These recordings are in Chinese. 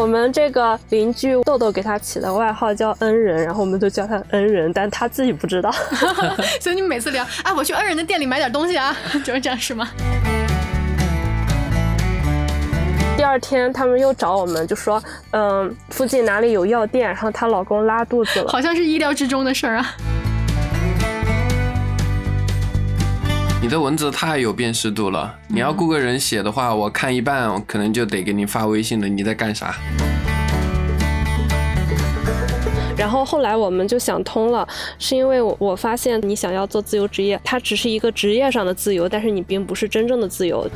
我们这个邻居豆豆给他起的外号叫恩人，然后我们都叫他恩人，但他自己不知道。所以你们每次聊啊，我去恩人的店里买点东西啊，就是这样是吗？第二天他们又找我们，就说嗯，附近哪里有药店，然后她老公拉肚子了，好像是意料之中的事儿啊。你的文字太有辨识度了，你要雇个人写的话，我看一半，我可能就得给你发微信了。你在干啥？然后后来我们就想通了，是因为我我发现你想要做自由职业，它只是一个职业上的自由，但是你并不是真正的自由。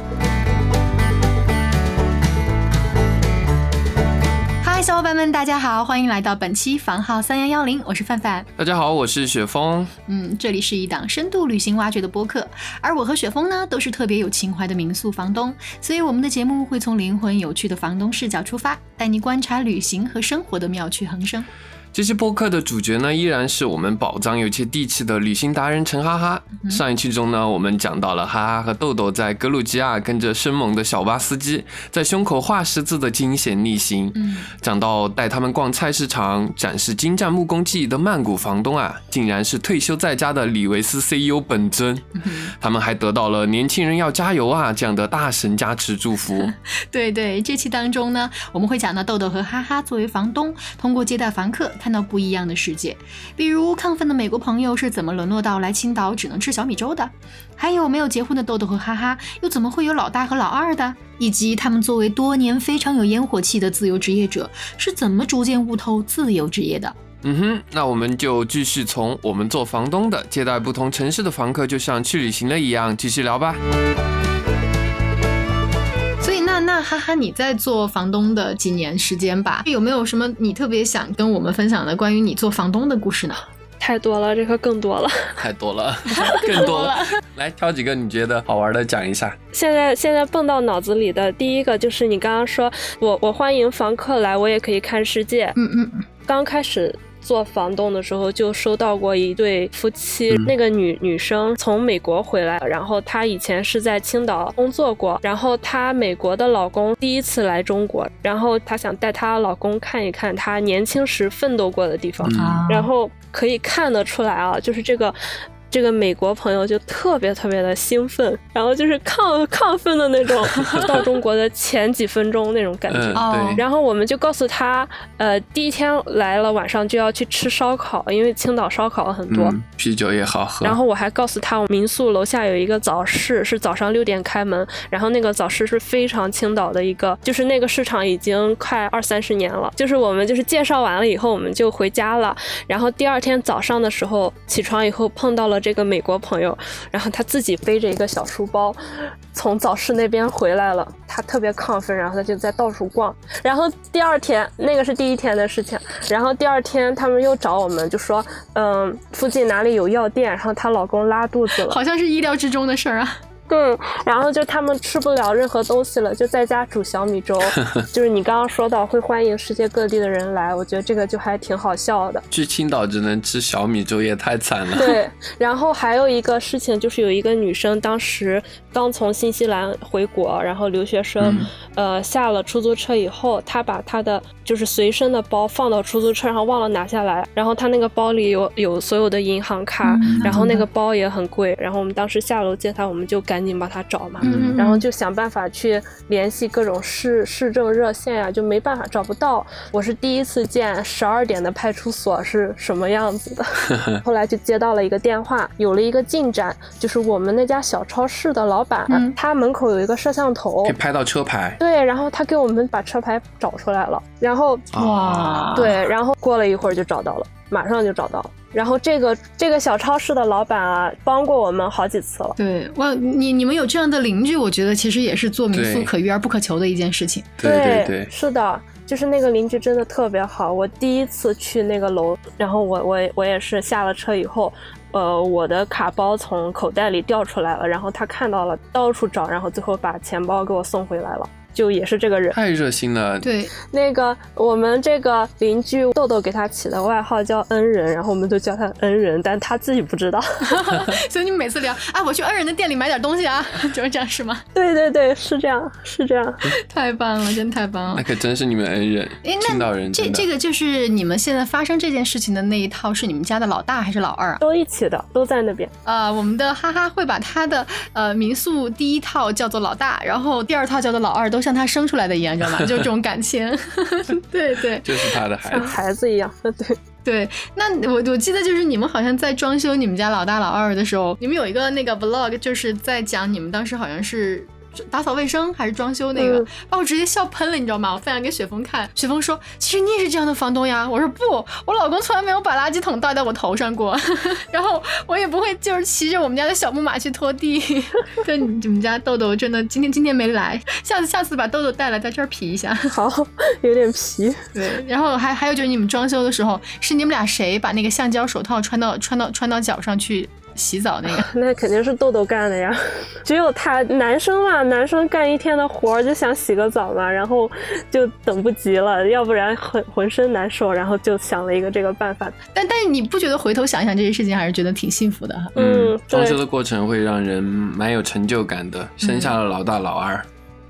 小伙伴们，大家好，欢迎来到本期房号三幺幺零，我是范范。大家好，我是雪峰。嗯，这里是一档深度旅行挖掘的播客，而我和雪峰呢，都是特别有情怀的民宿房东，所以我们的节目会从灵魂有趣的房东视角出发，带你观察旅行和生活的妙趣横生。这期播客的主角呢，依然是我们宝藏又接地气的旅行达人陈哈哈。上一期中呢，我们讲到了哈哈和豆豆在格鲁吉亚跟着生猛的小巴司机在胸口画十字的惊险逆行。嗯，讲到带他们逛菜市场、展示精湛木工技艺的曼谷房东啊，竟然是退休在家的李维斯 CEO 本尊。他们还得到了“年轻人要加油啊”这样的大神加持祝福。对对，这期当中呢，我们会讲到豆豆和哈哈作为房东，通过接待房客。看到不一样的世界，比如亢奋的美国朋友是怎么沦落到来青岛只能吃小米粥的，还有没有结婚的豆豆和哈哈又怎么会有老大和老二的，以及他们作为多年非常有烟火气的自由职业者是怎么逐渐悟透自由职业的。嗯哼，那我们就继续从我们做房东的接待不同城市的房客，就像去旅行了一样，继续聊吧。那哈哈，你在做房东的几年时间吧？有没有什么你特别想跟我们分享的关于你做房东的故事呢？太多了，这个更多了，太多了，更多了。来挑几个你觉得好玩的讲一下。现在现在蹦到脑子里的第一个就是你刚刚说，我我欢迎房客来，我也可以看世界。嗯嗯嗯。刚开始。做房东的时候就收到过一对夫妻，那个女女生从美国回来，然后她以前是在青岛工作过，然后她美国的老公第一次来中国，然后她想带她老公看一看她年轻时奋斗过的地方，然后可以看得出来啊，就是这个。这个美国朋友就特别特别的兴奋，然后就是亢亢奋的那种，到中国的前几分钟那种感觉。对。然后我们就告诉他，呃，第一天来了，晚上就要去吃烧烤，因为青岛烧烤很多，啤酒也好喝。然后我还告诉他，我民宿楼下有一个早市，是早上六点开门，然后那个早市是非常青岛的一个，就是那个市场已经快二三十年了。就是我们就是介绍完了以后，我们就回家了。然后第二天早上的时候起床以后碰到了。这个美国朋友，然后他自己背着一个小书包，从早市那边回来了。他特别亢奋，然后他就在到处逛。然后第二天，那个是第一天的事情。然后第二天，他们又找我们，就说：“嗯，附近哪里有药店？”然后她老公拉肚子了，好像是意料之中的事儿啊。对，然后就他们吃不了任何东西了，就在家煮小米粥。就是你刚刚说到会欢迎世界各地的人来，我觉得这个就还挺好笑的。去青岛只能吃小米粥也太惨了。对，然后还有一个事情就是有一个女生当时刚从新西兰回国，然后留学生，呃，下了出租车以后，她把她的就是随身的包放到出租车上忘了拿下来，然后她那个包里有有所有的银行卡，然后那个包也很贵，然后我们当时下楼接她，我们就赶。赶紧帮他找嘛，然后就想办法去联系各种市市政热线呀，就没办法找不到。我是第一次见十二点的派出所是什么样子的，后来就接到了一个电话，有了一个进展，就是我们那家小超市的老板，他门口有一个摄像头，可以拍到车牌。对，然后他给我们把车牌找出来了，然后哇，对，然后过了一会儿就找到了，马上就找到了。然后这个这个小超市的老板啊，帮过我们好几次了。对，哇，你你们有这样的邻居，我觉得其实也是做民宿可遇而不可求的一件事情。对对对，是的，就是那个邻居真的特别好。我第一次去那个楼，然后我我我也是下了车以后，呃，我的卡包从口袋里掉出来了，然后他看到了，到处找，然后最后把钱包给我送回来了。就也是这个人。太热心了。对，那个我们这个邻居豆豆给他起的外号叫恩人，然后我们都叫他恩人，但他自己不知道。所以你们每次聊啊，我去恩人的店里买点东西啊，就是这样是吗？对对对，是这样，是这样。太棒了，真太棒了。那可真是你们恩人，哎，青岛人。这这个就是你们现在发生这件事情的那一套，是你们家的老大还是老二啊？都一起的，都在那边。呃，我们的哈哈会把他的呃民宿第一套叫做老大，然后第二套叫做老二，都像他生出来的一样，知道吗？就这种感情。对对，就是他的孩子，像孩子一样。对对，那我我记得就是你们好像在装修你们家老大老二的时候，你们有一个那个 vlog，就是在讲你们当时好像是。打扫卫生还是装修那个，嗯把我直接笑喷了，你知道吗？我分享给雪峰看，雪峰说：“其实你也是这样的房东呀。”我说：“不，我老公从来没有把垃圾桶倒在我头上过，然后我也不会就是骑着我们家的小木马去拖地。”对，你们家豆豆真的今天今天没来，下次下次把豆豆带来在这儿皮一下。好，有点皮。对，然后还还有就是你们装修的时候，是你们俩谁把那个橡胶手套穿到穿到穿到脚上去洗澡那个？那肯定是豆豆干的呀，只有他男生嘛，男生干一天的活儿就想洗个澡嘛，然后就等不及了，要不然浑浑身难受，然后就想了一个这个办法。但但是你不觉得回头想一想这些事情，还是觉得挺幸福的哈？嗯，装修的过程会让人蛮有成就感的，生下了老大老二。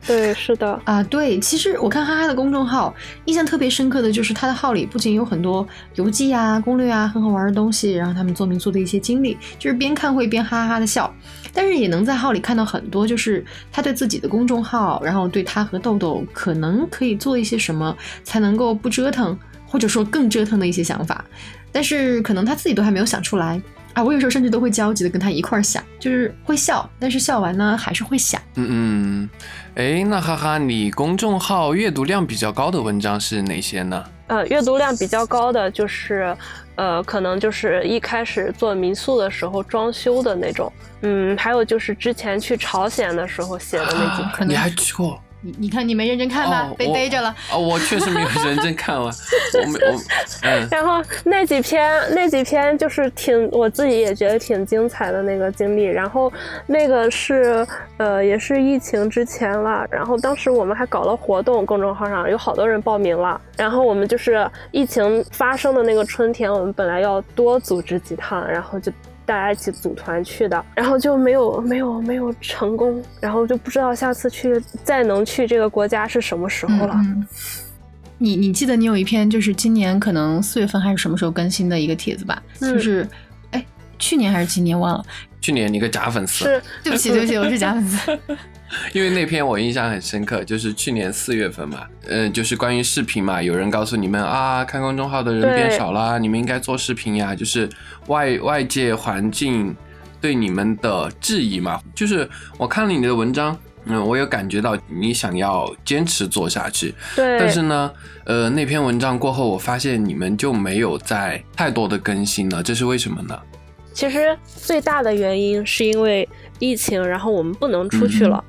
对，是的，啊，对，其实我看哈哈的公众号，印象特别深刻的就是他的号里不仅有很多游记啊、攻略啊、很好玩的东西，然后他们做民宿的一些经历，就是边看会边哈哈哈的笑，但是也能在号里看到很多，就是他对自己的公众号，然后对他和豆豆可能可以做一些什么才能够不折腾，或者说更折腾的一些想法，但是可能他自己都还没有想出来。啊，我有时候甚至都会焦急的跟他一块儿想，就是会笑，但是笑完呢还是会想。嗯嗯，哎，那哈哈，你公众号阅读量比较高的文章是哪些呢？呃，阅读量比较高的就是，呃，可能就是一开始做民宿的时候装修的那种，嗯，还有就是之前去朝鲜的时候写的那几篇。可能你还去过？你你看你没认真看吧，被逮着了。哦，我确实没有认真看完，我没我嗯。然后那几篇那几篇就是挺我自己也觉得挺精彩的那个经历，然后那个是呃也是疫情之前了，然后当时我们还搞了活动，公众号上有好多人报名了，然后我们就是疫情发生的那个春天，我们本来要多组织几趟，然后就。大家一起组团去的，然后就没有没有没有成功，然后就不知道下次去再能去这个国家是什么时候了。嗯你你记得你有一篇就是今年可能四月份还是什么时候更新的一个帖子吧？嗯就是哎去年还是今年忘了，去年你个假粉丝，是对不起对不起，我是假粉丝。因为那篇我印象很深刻，就是去年四月份嘛，嗯、就是关于视频嘛，有人告诉你们啊，看公众号的人变少啦，你们应该做视频呀，就是外外界环境对你们的质疑嘛，就是我看了你的文章。嗯，我有感觉到你想要坚持做下去，对，但是呢，呃，那篇文章过后，我发现你们就没有再太多的更新了，这是为什么呢？其实最大的原因是因为疫情，然后我们不能出去了。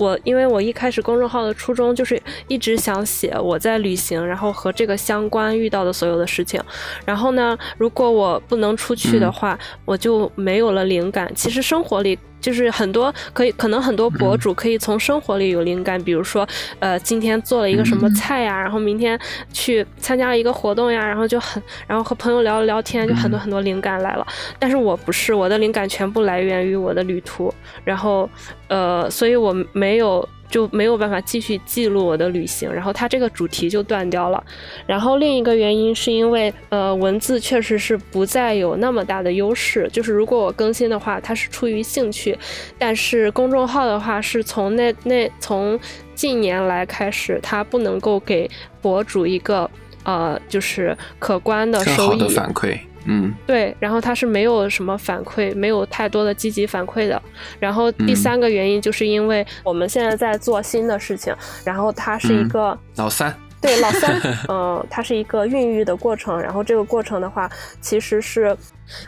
我因为我一开始公众号的初衷就是一直想写我在旅行，然后和这个相关遇到的所有的事情。然后呢，如果我不能出去的话，我就没有了灵感。其实生活里就是很多可以，可能很多博主可以从生活里有灵感，比如说，呃，今天做了一个什么菜呀，然后明天去参加了一个活动呀，然后就很，然后和朋友聊了聊天，就很多很多灵感来了。但是我不是，我的灵感全部来源于我的旅途，然后，呃，所以我没有。就没有办法继续记录我的旅行，然后它这个主题就断掉了。然后另一个原因是因为，呃，文字确实是不再有那么大的优势。就是如果我更新的话，它是出于兴趣，但是公众号的话，是从那那从近年来开始，它不能够给博主一个呃，就是可观的收益的反馈，嗯，对，然后它是没有什么反馈，没有太多的积极反馈的。然后第嗯三个原因就是因为我们现在在做新的事情，然后它是一嗯个、老三，对老三，嗯、它是一个孕育的过程。然后这个过程的话，其实是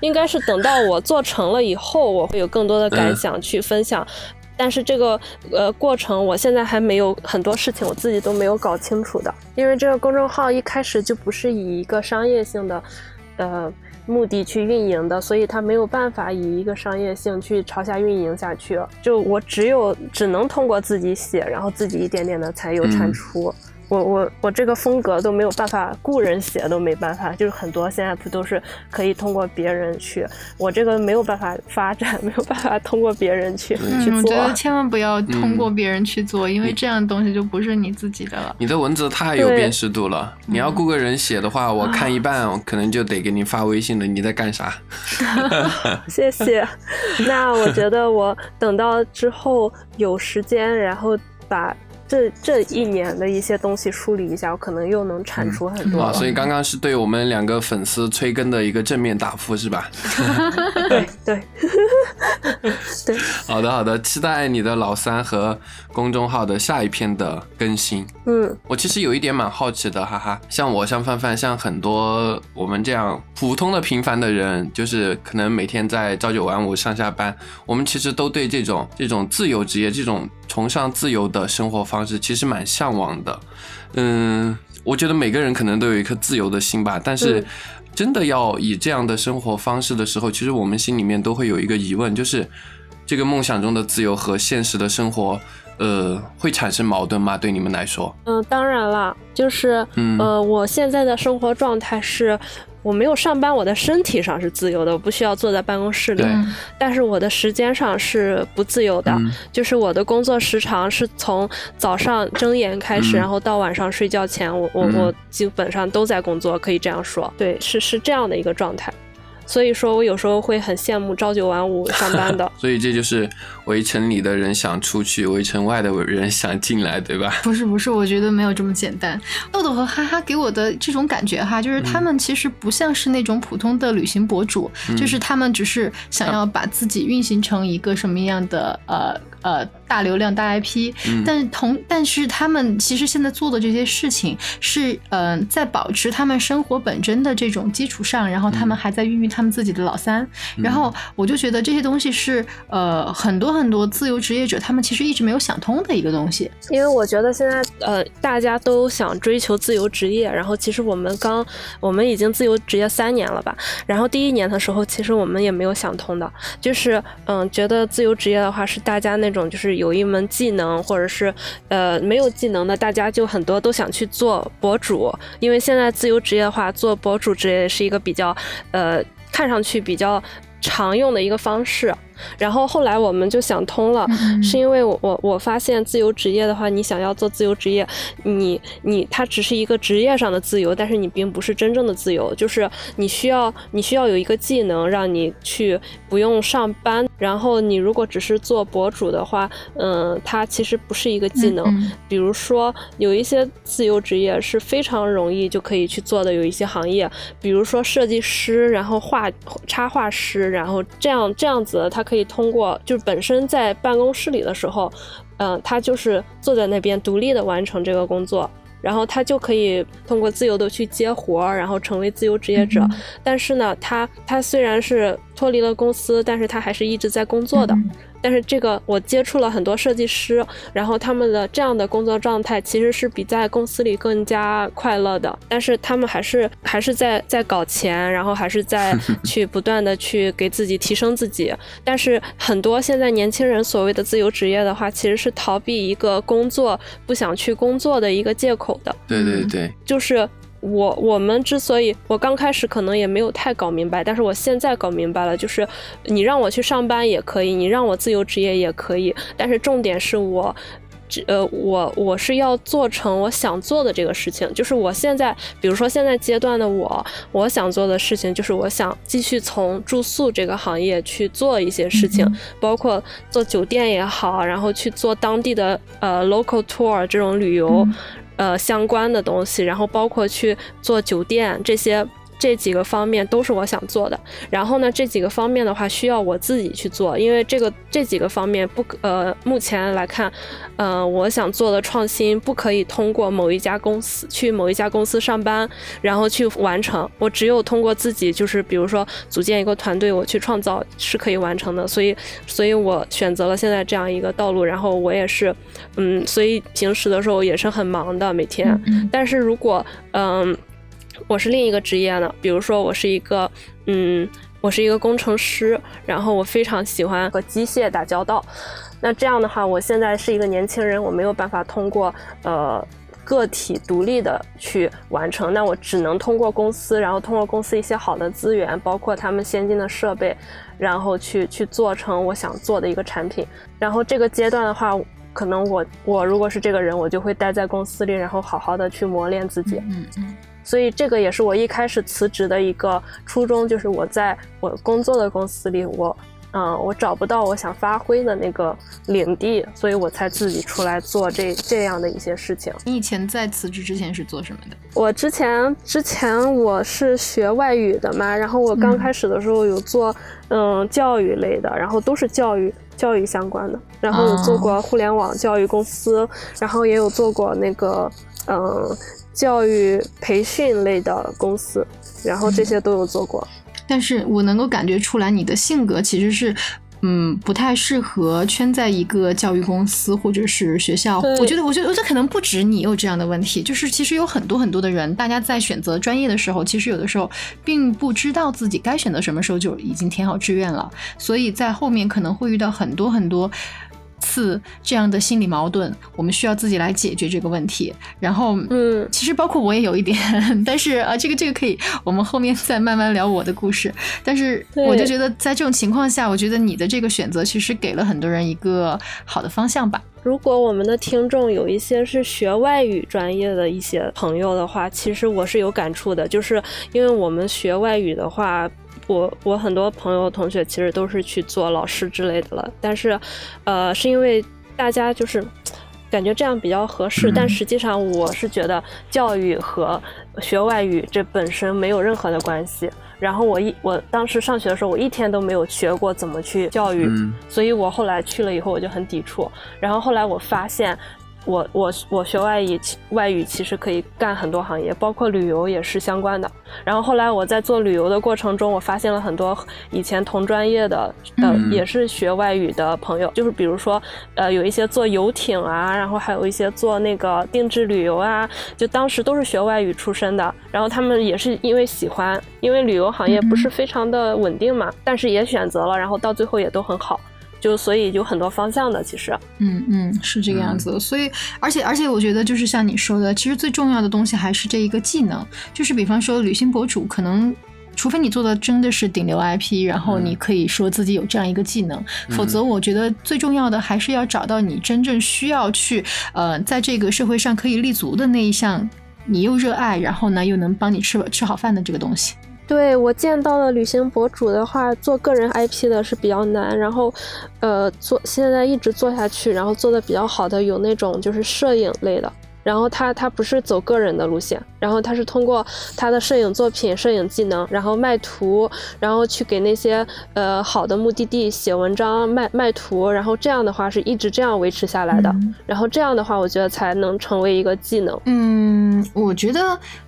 应该是等到我做成了以后，我会有更多的感嗯想去分享。但是这个呃过程，我现在还没有很多事情我自己都没有搞清楚的，因为这个公众号一开始就不是以一个商业性的呃目的去运营的，所以它没有办法以一个商业性去朝下运营下去。就我只有只能通过自己写，然后自己一点点的才有产出。我我我这个风格都没有办法，雇人写都没办法，就是很多现在不都是可以通过别人去，我这个没有办法发展，没有办法通过别人去去做。我觉得千万不要通过别人去做，因为这样的东西就不是你自己的了。你的文字太有辨识度了，你要雇个人写的话，我看一半，可能就得给你发微信了。你在干啥？谢谢。那我觉得我等到之后有时间，然后把。这这一年的一些东西梳理一下，我可能又能产出很多。啊所以刚刚是对我们两个粉丝催更的一个正面答复，是吧？对对 对。好的好的，期待你的老三和公众号的下一篇的更新。嗯，我其实有一点蛮好奇的，哈哈。像我，像范范，像很多我们这样普通的平凡的人，就是可能每天在朝九晚五上下班，我们其实都对这种这种自由职业这种。崇尚自由的生活方式，其实蛮向往的。嗯，我觉得每个人可能都有一颗自由的心吧。但是，真的要以这样的生活方式的时候，其实我们心里面都会有一个疑问，就是这个梦想中的自由和现实的生活，呃，会产生矛盾吗？对你们来说？嗯，当然了，就是，呃，我现在的生活状态是。我没有上班，我的身体上是自由的，我不需要坐在办公室里。但是我的时间上是不自由的，就是我的工作时长是从早上睁眼开始，然后到晚上睡觉前，我我我基本上都在工作，可以这样说。对，是是这样的一个状态。所以说我有时候会很羡慕朝九晚五上班的。所以这就是围城里的人想出去，围城外的人想进来，对吧？不是不是，我觉得没有这么简单。豆豆和哈哈给我的这种感觉哈，就是他们其实不像是那种普通的旅行博主，就是他们只是想要把自己运行成一个什么样的呃呃。大流量大 IP，但同但是他们其实现在做的这些事情是，嗯，在保持他们生活本真的这种基础上，然后他们还在孕育他们自己的老三。然后我就觉得这些东西是，呃，很多很多自由职业者他们其实一直没有想通的一个东西。因为我觉得现在，呃，大家都想追求自由职业，然后其实我们刚，我们已经自由职业三年了吧？然后第一年的时候，其实我们也没有想通的，就是，嗯，觉得自由职业的话是大家那种就是。有一门技能，或者是呃没有技能的，大家就很多都想去做博主，因为现在自由职业的话，做博主职业是一个比较呃看上去比较常用的一个方式。然后后来我们就想通了，是因为我我我发现自由职业的话，你想要做自由职业，你你它只是一个职业上的自由，但是你并不是真正的自由，就是你需要你需要有一个技能让你去不用上班。然后你如果只是做博主的话，嗯，它其实不是一个技能。比如说有一些自由职业是非常容易就可以去做的，有一些行业，比如说设计师，然后画插画师，然后这样这样子，他。可以通过，就是本身在办公室里的时候，嗯，他就是坐在那边独立的完成这个工作，然后他就可以通过自由的去接活儿，然后成为自由职业者。但是呢，他他虽然是脱离了公司，但是他还是一直在工作的。但是这个我接触了很多设计师，然后他们的这样的工作状态其实是比在公司里更加快乐的。但是他们还是还是在在搞钱，然后还是在 去不断的去给自己提升自己。但是很多现在年轻人所谓的自由职业的话，其实是逃避一个工作不想去工作的一个借口的。对对对，就是。我我们之所以我刚开始可能也没有太搞明白，但是我现在搞明白了，就是你让我去上班也可以，你让我自由职业也可以，但是重点是我，呃，我我是要做成我想做的这个事情。就是我现在，比如说现在阶段的我，我想做的事情就是我想继续从住宿这个行业去做一些事情，包括做酒店也好，然后去做当地的呃 local tour 这种旅游。呃，相关的东西，然后包括去做酒店这些。这几个方面都是我想做的，然后呢，这几个方面的话需要我自己去做，因为这个这几个方面不呃，目前来看，呃，我想做的创新不可以通过某一家公司去某一家公司上班，然后去完成，我只有通过自己，就是比如说组建一个团队，我去创造是可以完成的，所以，所以我选择了现在这样一个道路，然后我也是，嗯，所以平时的时候也是很忙的每天，但是如果嗯。我是另一个职业呢，比如说我是一个，嗯，我是一个工程师，然后我非常喜欢和机械打交道。那这样的话，我现在是一个年轻人，我没有办法通过呃个体独立的去完成，那我只能通过公司，然后通过公司一些好的资源，包括他们先进的设备，然后去去做成我想做的一个产品。然后这个阶段的话。可能我我如果是这个人，我就会待在公司里，然后好好的去磨练自己。嗯嗯。所以这个也是我一开始辞职的一个初衷，就是我在我工作的公司里，我嗯，我找不到我想发挥的那个领地，所以我才自己出来做这这样的一些事情。你以前在辞职之前是做什么的？我之前之前我是学外语的嘛，然后我刚开始的时候有做嗯教育类的，然后都是教育。教育相关的，然后有做过互联网教育公司，然后也有做过那个嗯教育培训类的公司，然后这些都有做过。但是我能够感觉出来，你的性格其实是。嗯，不太适合圈在一个教育公司或者是学校。我觉得，我觉得，我觉得可能不止你有这样的问题，就是其实有很多很多的人，大家在选择专业的时候，其实有的时候并不知道自己该选择什么时候就已经填好志愿了，所以在后面可能会遇到很多很多。次这样的心理矛盾，我们需要自己来解决这个问题。然后，嗯，其实包括我也有一点，但是啊，这个这个可以，我们后面再慢慢聊我的故事。但是，我就觉得在这种情况下，我觉得你的这个选择其实给了很多人一个好的方向吧。如果我们的听众有一些是学外语专业的一些朋友的话，其实我是有感触的，就是因为我们学外语的话。我我很多朋友同学其实都是去做老师之类的了，但是，呃，是因为大家就是感觉这样比较合适，但实际上我是觉得教育和学外语这本身没有任何的关系。然后我一我当时上学的时候，我一天都没有学过怎么去教育，所以我后来去了以后我就很抵触。然后后来我发现。我我我学外语，外语其实可以干很多行业，包括旅游也是相关的。然后后来我在做旅游的过程中，我发现了很多以前同专业的，呃，也是学外语的朋友，就是比如说，呃，有一些做游艇啊，然后还有一些做那个定制旅游啊，就当时都是学外语出身的。然后他们也是因为喜欢，因为旅游行业不是非常的稳定嘛，但是也选择了，然后到最后也都很好。就所以有很多方向的，其实，嗯嗯，是这个样子。所以，而且而且，我觉得就是像你说的，其实最重要的东西还是这一个技能。就是比方说，旅行博主，可能除非你做的真的是顶流 IP，然后你可以说自己有这样一个技能，否则我觉得最重要的还是要找到你真正需要去呃，在这个社会上可以立足的那一项，你又热爱，然后呢又能帮你吃吃好饭的这个东西。对我见到的旅行博主的话，做个人 IP 的是比较难，然后，呃，做现在一直做下去，然后做的比较好的有那种就是摄影类的，然后他他不是走个人的路线，然后他是通过他的摄影作品、摄影技能，然后卖图，然后去给那些呃好的目的地写文章卖卖图，然后这样的话是一直这样维持下来的，然后这样的话我觉得才能成为一个技能。嗯，我觉得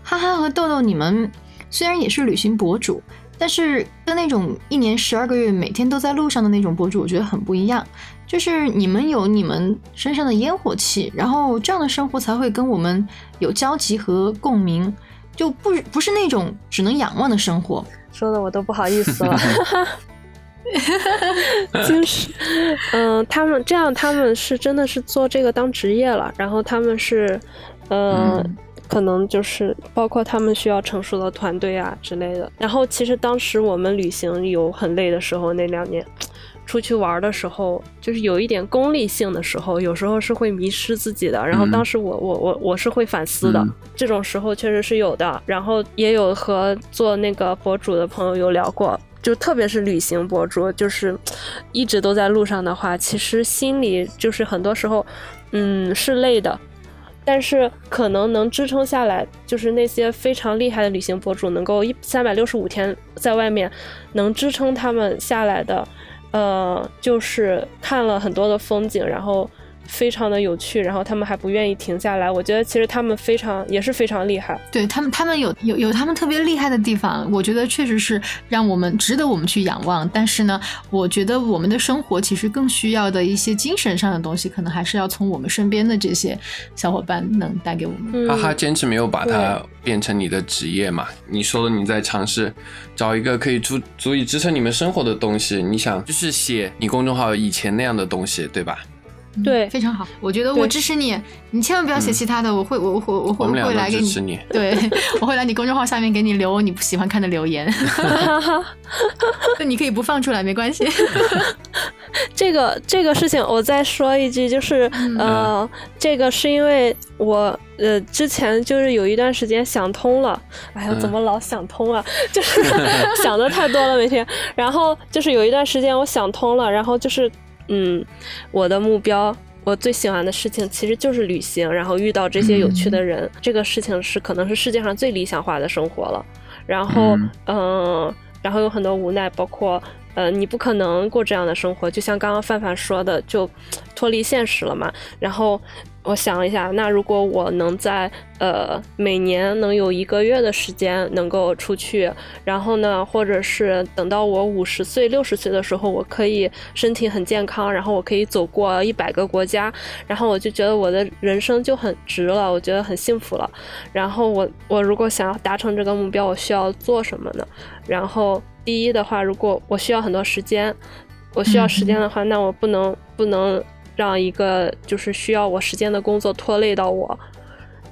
哈哈和豆豆你们。虽然也是旅行博主，但是跟那种一年十二个月每天都在路上的那种博主，我觉得很不一样。就是你们有你们身上的烟火气，然后这样的生活才会跟我们有交集和共鸣，就不不是那种只能仰望的生活。说的我都不好意思了，就是，嗯，他们这样，他们是真的是做这个当职业了，然后他们是，嗯。可能就是包括他们需要成熟的团队啊之类的。然后其实当时我们旅行有很累的时候，那两年 出去玩的时候，就是有一点功利性的时候，有时候是会迷失自己的。然后当时我我我我是会反思的，这种时候确实是有的。然后也有和做那个博主的朋友有聊过，就特别是旅行博主，就是一直都在路上的话，其实心里就是很多时候，嗯，是累的。但是可能能支撑下来，就是那些非常厉害的旅行博主，能够一三百六十五天在外面，能支撑他们下来的，呃，就是看了很多的风景，然后非常的有趣，然后他们还不愿意停下来。我觉得其实他们非常也是非常厉害。对他们，他们有有有他们特别厉害的地方，我觉得确实是让我们值得我们去仰望。但是呢，我觉得我们的生活其实更需要的一些精神上的东西，可能还是要从我们身边的这些小伙伴能带给我们。哈哈，坚持没有把它变成你的职业嘛？你说你在尝试找一个可以足足以支撑你们生活的东西，你想就是写你公众号以前那样的东西，对吧？对，非常好，我觉得我支持你，你千万不要写其他的，我会，我会，我会会来给你，对，我会来你公众号下面给你留你不喜欢看的留言，那你可以不放出来没关系。这个这个事情我再说一句，就是呃，这个是因为我呃之前就是有一段时间想通了，哎呀，怎么老想通啊？就是想的太多了每天，然后就是有一段时间我想通了，然后就是。嗯，我的目标，我最喜欢的事情其实就是旅行，然后遇到这些有趣的人，这个事情是可能是世界上最理想化的生活了。然后，嗯，然后有很多无奈，包括，呃，你不可能过这样的生活，就像刚刚范范说的，就脱离现实了嘛。然后。我想一下，那如果我能在呃每年能有一个月的时间能够出去，然后呢，或者是等到我五十岁、六十岁的时候，我可以身体很健康，然后我可以走过一百个国家，然后我就觉得我的人生就很值了，我觉得很幸福了。然后我我如果想要达成这个目标，我需要做什么呢？然后第一的话，如果我需要很多时间，我需要时间的话，那我不能不能。让一个就是需要我时间的工作拖累到我，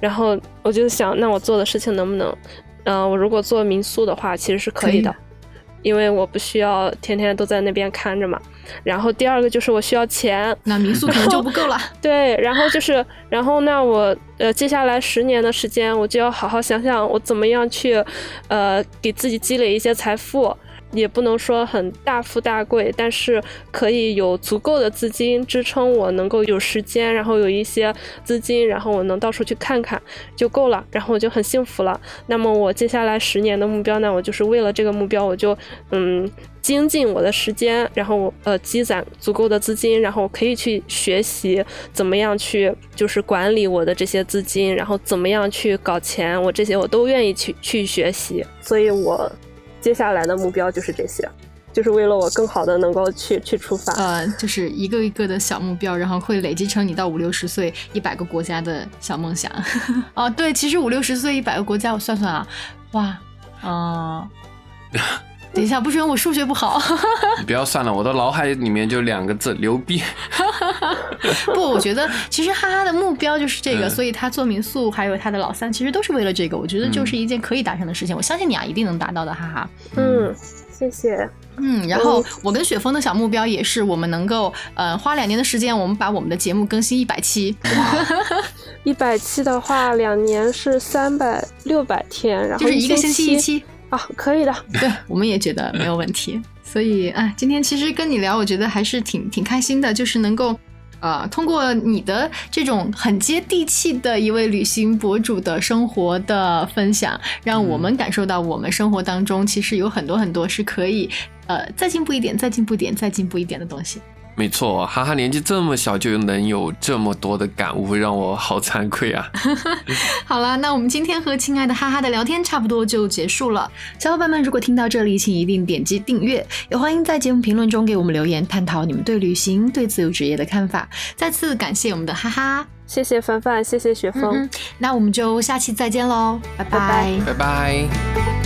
然后我就想，那我做的事情能不能，嗯，我如果做民宿的话，其实是可以的，因为我不需要天天都在那边看着嘛。然后第二个就是我需要钱，那民宿可能就不够了。对，然后就是，然后那我呃接下来十年的时间，我就要好好想想我怎么样去，呃，给自己积累一些财富。也不能说很大富大贵，但是可以有足够的资金支撑我能够有时间，然后有一些资金，然后我能到处去看看就够了，然后我就很幸福了。那么我接下来十年的目标呢？我就是为了这个目标，我就嗯精进我的时间，然后呃积攒足够的资金，然后我可以去学习怎么样去就是管理我的这些资金，然后怎么样去搞钱，我这些我都愿意去去学习，所以我。接下来的目标就是这些，就是为了我更好的能够去去出发。呃，就是一个一个的小目标，然后会累积成你到五六十岁一百个国家的小梦想。哦，对，其实五六十岁一百个国家，我算算啊，哇，嗯。等一下，不是因为我数学不好。你不要算了，我的脑海里面就两个字：牛逼。不，我觉得其实哈哈的目标就是这个，所以他做民宿，还有他的老三，其实都是为了这个。我觉得就是一件可以达成的事情，我相信你啊，一定能达到的，哈哈。嗯，谢谢。嗯，然后我跟雪峰的小目标也是，我们能够呃花两年的时间，我们把我们的节目更新一百期。一百期的话，两年是三百六百天，然后就是一个星期一期。啊，可以的，对，我们也觉得没有问题。所以，哎，今天其实跟你聊，我觉得还是挺挺开心的，就是能够，啊，通过你的这种很接地气的一位旅行博主的生活的分享，让我们感受到我们生活当中其实有很多很多是可以，呃，再进步一点，再进步一点，再进步一点的东西。没错，哈哈，年纪这么小就能有这么多的感悟，让我好惭愧啊！好了，那我们今天和亲爱的哈哈的聊天差不多就结束了。小伙伴们，如果听到这里，请一定点击订阅，也欢迎在节目评论中给我们留言，探讨你们对旅行、对自由职业的看法。再次感谢我们的哈哈，谢谢凡凡，谢谢雪峰，那我们就下期再见喽，拜拜，拜拜。